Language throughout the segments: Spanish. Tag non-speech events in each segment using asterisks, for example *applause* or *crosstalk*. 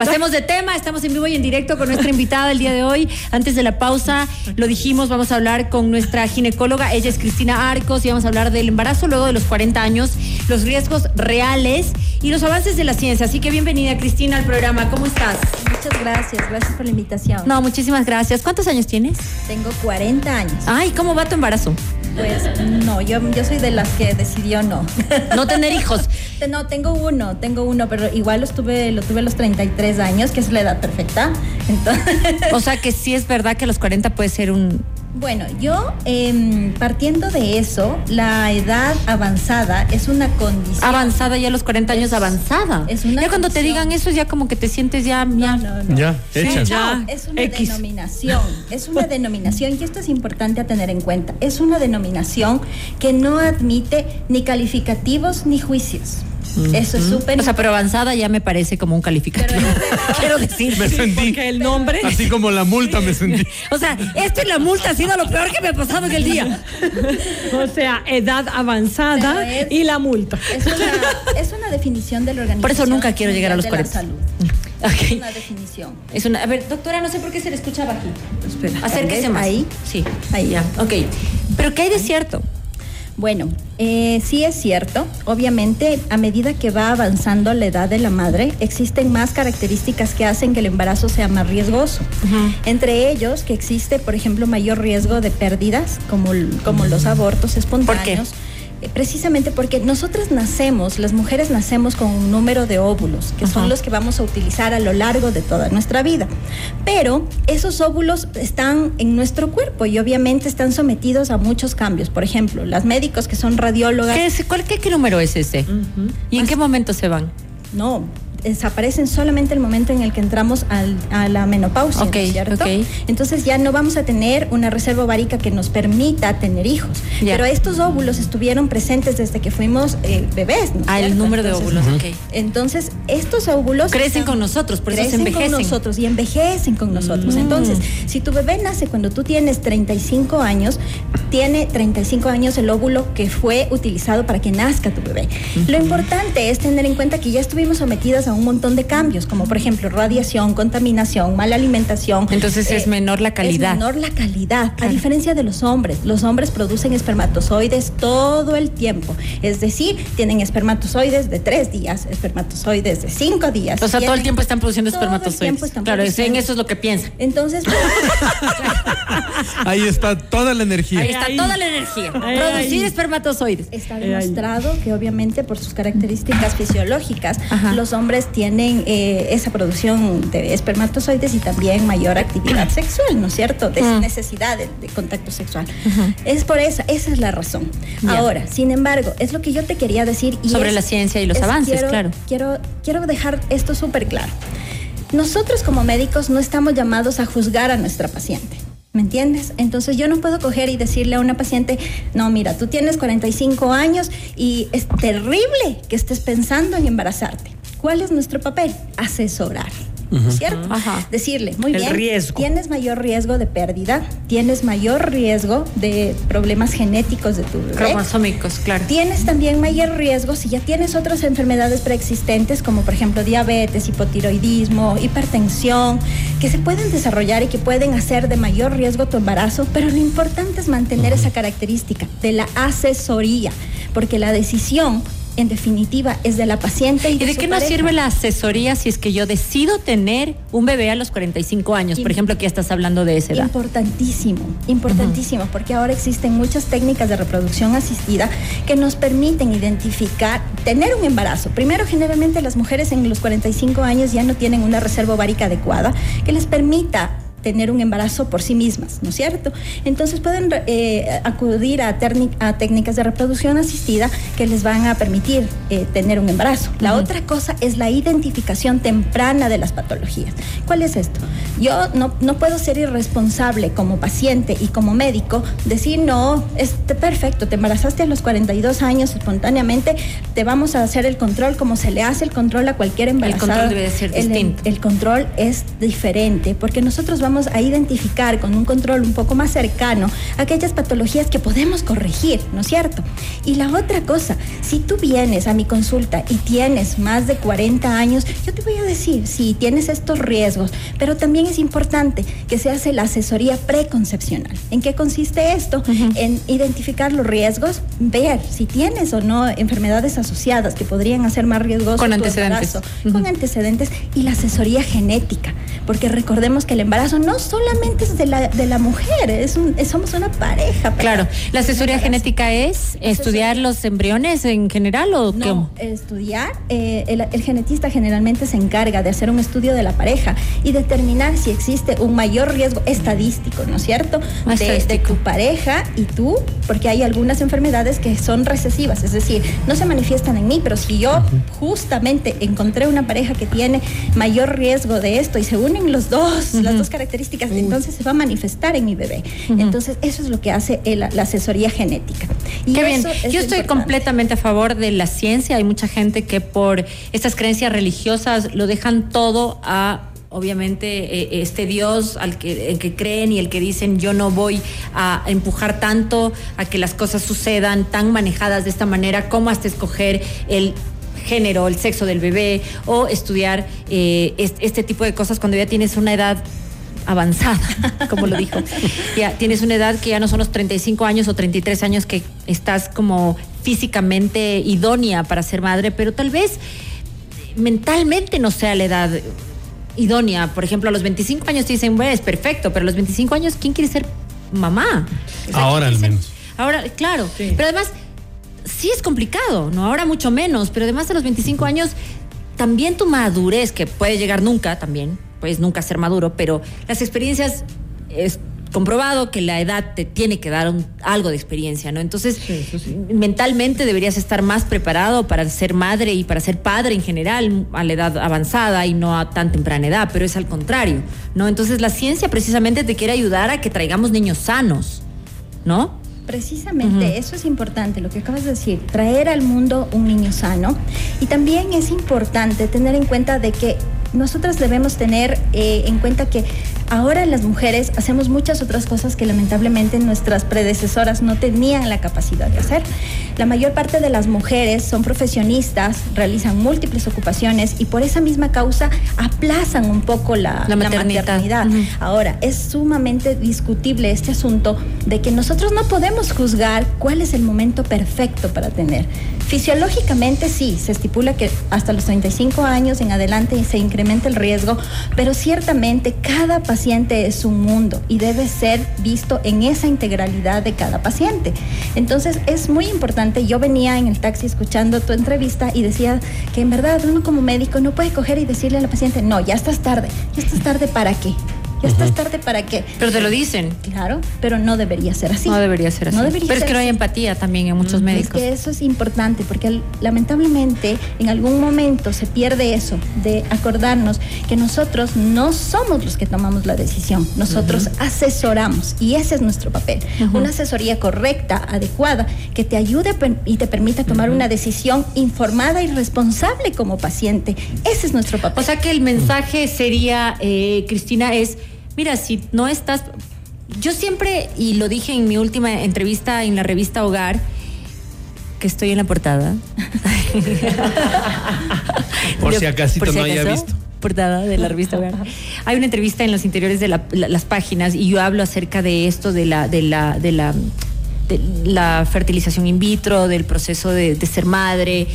Pasemos de tema, estamos en vivo y en directo con nuestra invitada el día de hoy. Antes de la pausa, lo dijimos, vamos a hablar con nuestra ginecóloga, ella es Cristina Arcos, y vamos a hablar del embarazo luego de los 40 años, los riesgos reales y los avances de la ciencia. Así que bienvenida, Cristina, al programa. ¿Cómo estás? Muchas gracias, gracias por la invitación. No, muchísimas gracias. ¿Cuántos años tienes? Tengo 40 años. Ay, ¿cómo va tu embarazo? Pues no, yo, yo soy de las que decidió no. No tener hijos. *laughs* No, tengo uno, tengo uno, pero igual lo tuve, lo tuve a los 33 años, que es la edad perfecta. Entonces... O sea que sí es verdad que a los 40 puede ser un bueno, yo eh, partiendo de eso, la edad avanzada es una condición. Avanzada ya a los 40 años, avanzada. Es una ya cuando te digan eso, ya como que te sientes ya. No, no, no. Ya, ya. Es una denominación. Es una denominación y esto es importante a tener en cuenta. Es una denominación que no admite ni calificativos ni juicios. Eso es súper. O sea, pero avanzada ya me parece como un calificativo. *laughs* Quiero decir. Me sentí. Porque el nombre. Así como la multa me sentí. O sea, esto y la multa ha sido lo peor que me ha pasado en el día. O sea, edad avanzada y la multa. Es una, es una definición del organismo. Por eso nunca quiero llegar a los 40. salud. Es una definición. Es una, a ver, doctora, no sé por qué se le escuchaba aquí. Espera. Acérquese más. Ahí. Sí. Ahí ya. Ok. Pero ¿qué hay de cierto? Bueno, eh, sí es cierto. Obviamente, a medida que va avanzando la edad de la madre, existen más características que hacen que el embarazo sea más riesgoso. Entre ellos, que existe, por ejemplo, mayor riesgo de pérdidas, como, como los abortos espontáneos. ¿Por qué? Eh, precisamente porque nosotras nacemos, las mujeres nacemos con un número de óvulos, que son los que vamos a utilizar a lo largo de toda nuestra vida. Pero esos óvulos están en nuestro cuerpo y obviamente están sometidos a muchos cambios. Por ejemplo, las médicos que son radiólogas. ¿Qué, es, cuál, qué, qué número es ese? ¿Y en qué momento se van? No, desaparecen solamente el momento en el que entramos al, a la menopausia, okay, ¿cierto? Entonces ya no vamos a tener una reserva ovárica que nos permita tener hijos. Pero estos óvulos estuvieron presentes desde que fuimos eh, bebés, ¿no? Ah, el número de óvulos, ok. Entonces, estos óvulos... Crecen con nosotros, por eso se envejecen. con nosotros y envejecen con nosotros. Mm. Entonces, si tu bebé nace cuando tú tienes 35 años, tiene 35 años el óvulo que fue utilizado para que nazca tu bebé. Lo importante es tener en cuenta que ya estuvimos sometidas a un montón de cambios, como por ejemplo radiación, contaminación, mala alimentación. Entonces es eh, menor la calidad. Es menor la calidad, a diferencia de los hombres. Los hombres producen espermatozoides todo el tiempo. Es decir, tienen espermatozoides de tres días, espermatozoides de cinco días. O sea, todo el tiempo están produciendo espermatozoides. claro, en eso es lo que piensan. Entonces, *laughs* *laughs* ahí está toda la energía. Ahí está toda la energía. Producir espermatozoides. Está demostrado que obviamente por sus características fisiológicas, los hombres tienen eh, esa producción de espermatozoides y también mayor actividad sexual, ¿no es cierto? De necesidad de, contacto sexual. Es por eso, esa es la razón. Ahora, sin embargo, es lo que yo te quería decir. Y Sobre la ciencia y los avances, claro. Quiero, quiero dejar esto súper claro. Nosotros como médicos no estamos llamados a juzgar a nuestra paciente. ¿Me entiendes? Entonces yo no puedo coger y decirle a una paciente, no, mira, tú tienes 45 años y es terrible que estés pensando en embarazarte. ¿Cuál es nuestro papel? Asesorar. ¿Cierto? Decirle, muy bien, tienes mayor riesgo de pérdida, tienes mayor riesgo de problemas genéticos de tu bebé. Cromosómicos, claro. Tienes también mayor riesgo si ya tienes otras enfermedades preexistentes, como por ejemplo diabetes, hipotiroidismo, hipertensión, que se pueden desarrollar y que pueden hacer de mayor riesgo tu embarazo, pero lo importante es mantener esa característica de la asesoría, porque la decisión en definitiva es de la paciente. ¿Y, de, qué nos sirve la asesoría si es que yo decido tener un bebé a los 45 años? por ejemplo, que ya estás hablando de esa edad. Importantísimo, importantísimo, porque ahora existen muchas técnicas de reproducción asistida que nos permiten identificar, tener un embarazo. Primero, generalmente las mujeres en los 45 años ya no tienen una reserva ovárica adecuada que les permita tener un embarazo por sí mismas, ¿no es cierto? Entonces pueden eh, acudir a, a, técnicas de reproducción asistida que les van a permitir eh, tener un embarazo. La otra cosa es la identificación temprana de las patologías. ¿Cuál es esto? Yo no, no puedo ser irresponsable como paciente y como médico, decir, no, es perfecto, te embarazaste a los 42 años espontáneamente, te vamos a hacer el control como se le hace el control a cualquier embarazada. El control debe ser distinto. El, el control es diferente porque nosotros vamos vamos a identificar con un control un poco más cercano aquellas patologías que podemos corregir, ¿no es cierto? Y la otra cosa, si tú vienes a mi consulta y tienes más de 40 años, yo te voy a decir, si tienes estos riesgos, pero también es importante que se hace la asesoría preconcepcional. ¿En qué consiste esto? En identificar los riesgos, ver si tienes o no enfermedades asociadas que podrían hacer más riesgoso Con antecedentes. embarazo, con antecedentes y la asesoría genética, porque recordemos que el embarazo no solamente es de la, de la mujer, es un, somos una pareja. Claro, ¿la asesoría genética es estudiar los embriones en general o No, qué? estudiar, eh, el, el genetista generalmente se encarga de hacer un estudio de la pareja y determinar si existe un mayor riesgo estadístico, ¿no es cierto? Ah, De, de tu pareja y tú, porque hay algunas enfermedades que son recesivas, es decir, no se manifiestan en mí, pero si yo justamente encontré una pareja que tiene mayor riesgo de esto y se unen los dos, las dos características, entonces se va a manifestar en mi bebé. Entonces, eso es lo que hace la asesoría genética. Y Qué bien. es Yo estoy importante. completamente a favor de la ciencia. Hay mucha gente que por estas creencias religiosas lo dejan todo a obviamente eh, este Dios al que, el que creen y el que dicen yo no voy a empujar tanto a que las cosas sucedan tan manejadas de esta manera como hasta escoger el género, el sexo del bebé o estudiar eh, es- este tipo de cosas cuando ya tienes una edad avanzada, *laughs* como lo dijo. Ya tienes una edad que ya no son los 35 años o 33 años que estás como físicamente idónea para ser madre, pero tal vez mentalmente no sea la edad idónea. Por ejemplo, a los 25 años te dicen, bueno, es perfecto, pero a los 25 años, ¿quién quiere ser mamá? O sea, Ahora ¿quién al menos. ser- Ahora, claro. Pero además, sí es complicado, ¿no? Ahora mucho menos, pero además a los 25 años, también tu madurez, que puede llegar nunca también, puedes nunca ser maduro, pero las experiencias es comprobado que la edad te tiene que dar un- algo de experiencia, ¿no? Entonces, mentalmente deberías estar más preparado para ser madre y para ser padre en general a la edad avanzada y no a tan temprana edad, pero es al contrario, ¿no? Entonces, la ciencia precisamente te quiere ayudar a que traigamos niños sanos, ¿no? Precisamente, eso es importante, lo que acabas de decir, traer al mundo un niño sano. Y también es importante tener en cuenta de que nosotras debemos tener eh, en cuenta que ahora las mujeres hacemos muchas otras cosas que lamentablemente nuestras predecesoras no tenían la capacidad de hacer. La mayor parte de las mujeres son profesionistas, realizan múltiples ocupaciones y por esa misma causa aplazan un poco la, La maternidad. maternidad. Ujú. Ahora, es sumamente discutible este asunto de que nosotros no podemos juzgar cuál es el momento perfecto para tener. Fisiológicamente sí, se estipula que hasta los 35 años en adelante se incrementa el riesgo, pero ciertamente cada paciente es un mundo y debe ser visto en esa integralidad de cada paciente. Entonces es muy importante, yo venía en el taxi escuchando tu entrevista y decía que en verdad uno como médico no puede coger y decirle a la paciente, no, ya estás tarde, ya estás tarde para qué, ya estás tarde para qué. Pero te lo dicen. Claro, pero no debería ser así. No debería ser así. No debería pero es que no hay empatía también en muchos médicos. Es que eso es importante porque lamentablemente en algún momento se pierde eso de acordarnos que nosotros no somos los que tomamos la decisión, nosotros asesoramos y ese es nuestro papel. Una asesoría correcta, adecuada, que te ayude y te permita tomar una decisión informada y responsable como paciente. Ese es nuestro papel. O sea que el mensaje sería, eh, Cristina, es, mira, si no estás, yo siempre, y lo dije en mi última entrevista en la revista Hogar, que estoy en la portada. *laughs* Por si acasito por si no haya visto. Portada de la revista Hogar. Hay una entrevista en los interiores de la- la- las páginas y yo hablo acerca de esto, de la, de la, de la, de la fertilización in vitro, del proceso de, de ser madre.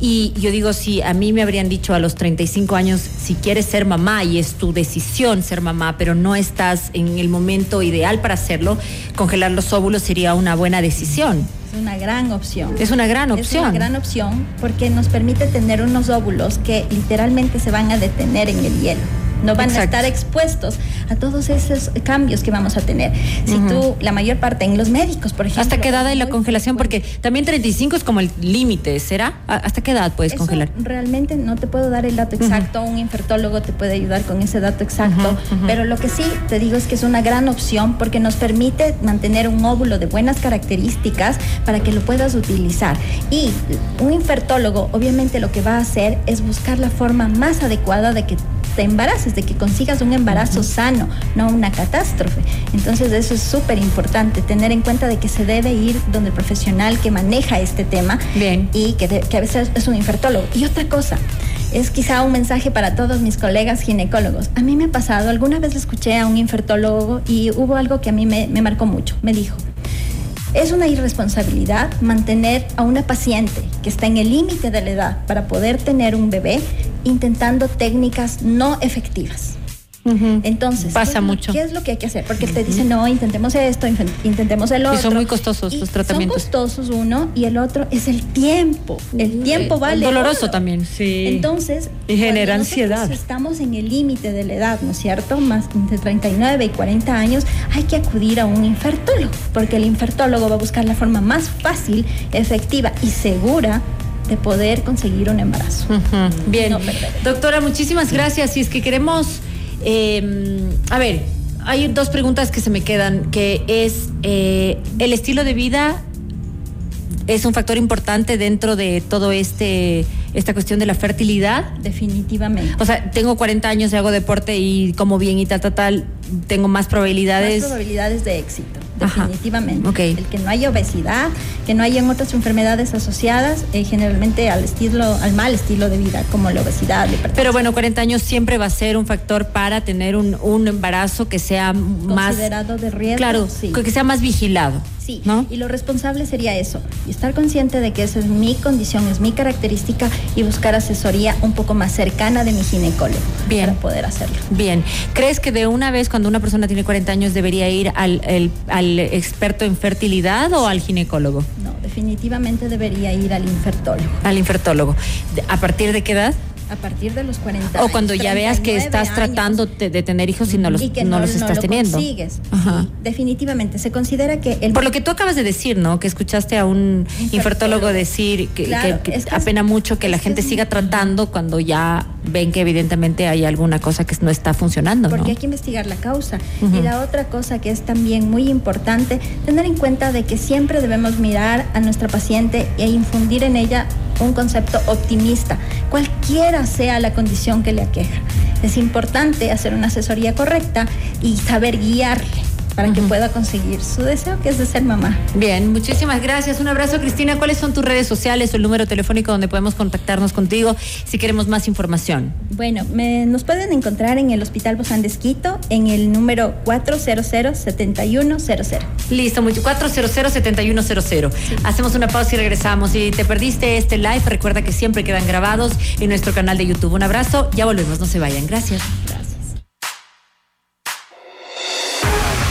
Y yo digo, si a mí me habrían dicho a los 35 años, si quieres ser mamá y es tu decisión ser mamá, pero no estás en el momento ideal para hacerlo, congelar los óvulos sería una buena decisión. Es una gran opción. Es una gran Es opción. una gran opción porque nos permite tener unos óvulos que literalmente se van a detener en el hielo. No van Exacto. a estar expuestos a todos esos cambios que vamos a tener. Si tú, la mayor parte, en los médicos, por ejemplo. ¿Hasta qué edad hay la congelación? Porque también 35 es como el límite, ¿será? ¿A- ¿Hasta qué edad puedes Eso congelar? Realmente no te puedo dar el dato exacto, un infertólogo te puede ayudar con ese dato exacto, pero lo que sí te digo es que es una gran opción porque nos permite mantener un óvulo de buenas características para que lo puedas utilizar. Y un infertólogo obviamente lo que va a hacer es buscar la forma más adecuada de que te embaraces, de que consigas un embarazo sano, no una catástrofe. Entonces eso es súper importante, tener en cuenta de que se debe ir donde el profesional que maneja este tema Bien. y que, de- que a veces es un infertólogo. Y otra cosa, es quizá un mensaje para todos mis colegas ginecólogos. A mí me ha pasado, alguna vez escuché a un infertólogo y hubo algo que a mí me, me marcó mucho. Me dijo, es una irresponsabilidad mantener a una paciente que está en el límite de la edad para poder tener un bebé intentando técnicas no efectivas. Entonces, Pasa ¿qué es lo- mucho. ¿qué es lo que hay que hacer? Porque te dice, no, intentemos esto, intentemos el Y otro. son muy costosos Y los tratamientos. Son costosos uno y el otro es el tiempo. El tiempo vale. doloroso oro. también. Sí. Entonces, Y genera ansiedad. Estamos en el límite de la edad, ¿no es cierto? Más entre 39 y 40 años, hay que acudir a un infertólogo, porque el infertólogo va a buscar la forma más fácil, efectiva y segura de poder conseguir un embarazo. Bien. No. Doctora, muchísimas gracias. Si es que queremos, eh, a ver, hay dos preguntas que se me quedan, que es eh, el estilo de vida es un factor importante dentro de todo este esta cuestión de la fertilidad. Definitivamente. O sea, tengo 40 años y hago deporte y como bien y tal, tal, tal, tengo más probabilidades. Más probabilidades de éxito, definitivamente. El que no haya obesidad, que no hayan otras enfermedades asociadas eh, generalmente al estilo, al mal estilo de vida, como la obesidad, la. Pero bueno, 40 años siempre va a ser un factor para tener un, un embarazo que sea más considerado de riesgo. Claro, sí. que sea más vigilado. Sí, ¿no? y lo responsable sería eso, y estar consciente de que esa es mi condición, es mi característica y buscar asesoría un poco más cercana de mi ginecólogo Bien. para poder hacerlo. Bien, ¿crees que de una vez cuando una persona tiene 40 años debería ir al, el- al experto en fertilidad o al ginecólogo? No, definitivamente debería ir al infertólogo Al infertólogo. ¿A partir de qué edad? A partir de los 40 O años, cuando ya veas que 39 estás años. tratando de, tener hijos y no los, y que no no, los no estás lo teniendo. consigues. Ajá. Sí, definitivamente. Se considera que el Por lo que tú acabas de decir, ¿no? Que escuchaste a un Infertólogo. infertólogo decir que, Claro, que- que es apena mucho que la gente siga tratando cuando ya ven que evidentemente hay alguna cosa que no está funcionando, porque ¿no? hay que investigar la causa. Y la otra cosa que es también muy importante, tener en cuenta de que siempre debemos mirar a nuestra paciente e infundir en ella un concepto optimista, cualquiera sea la condición que le aqueja. Es importante hacer una asesoría correcta y saber guiarle para que Ujú. pueda conseguir su deseo, que es de ser mamá. Bien, muchísimas gracias. Un abrazo, Cristina. ¿Cuáles son tus redes sociales o el número telefónico donde podemos contactarnos contigo si queremos más información? Bueno, me- nos pueden encontrar en el Hospital Bozán de Esquito en el número 400-7100. Listo, mucho 400-7100. Hacemos una pausa y regresamos. Si te perdiste este live, recuerda que siempre quedan grabados en nuestro canal de YouTube. Un abrazo, ya volvemos, no se vayan. Gracias.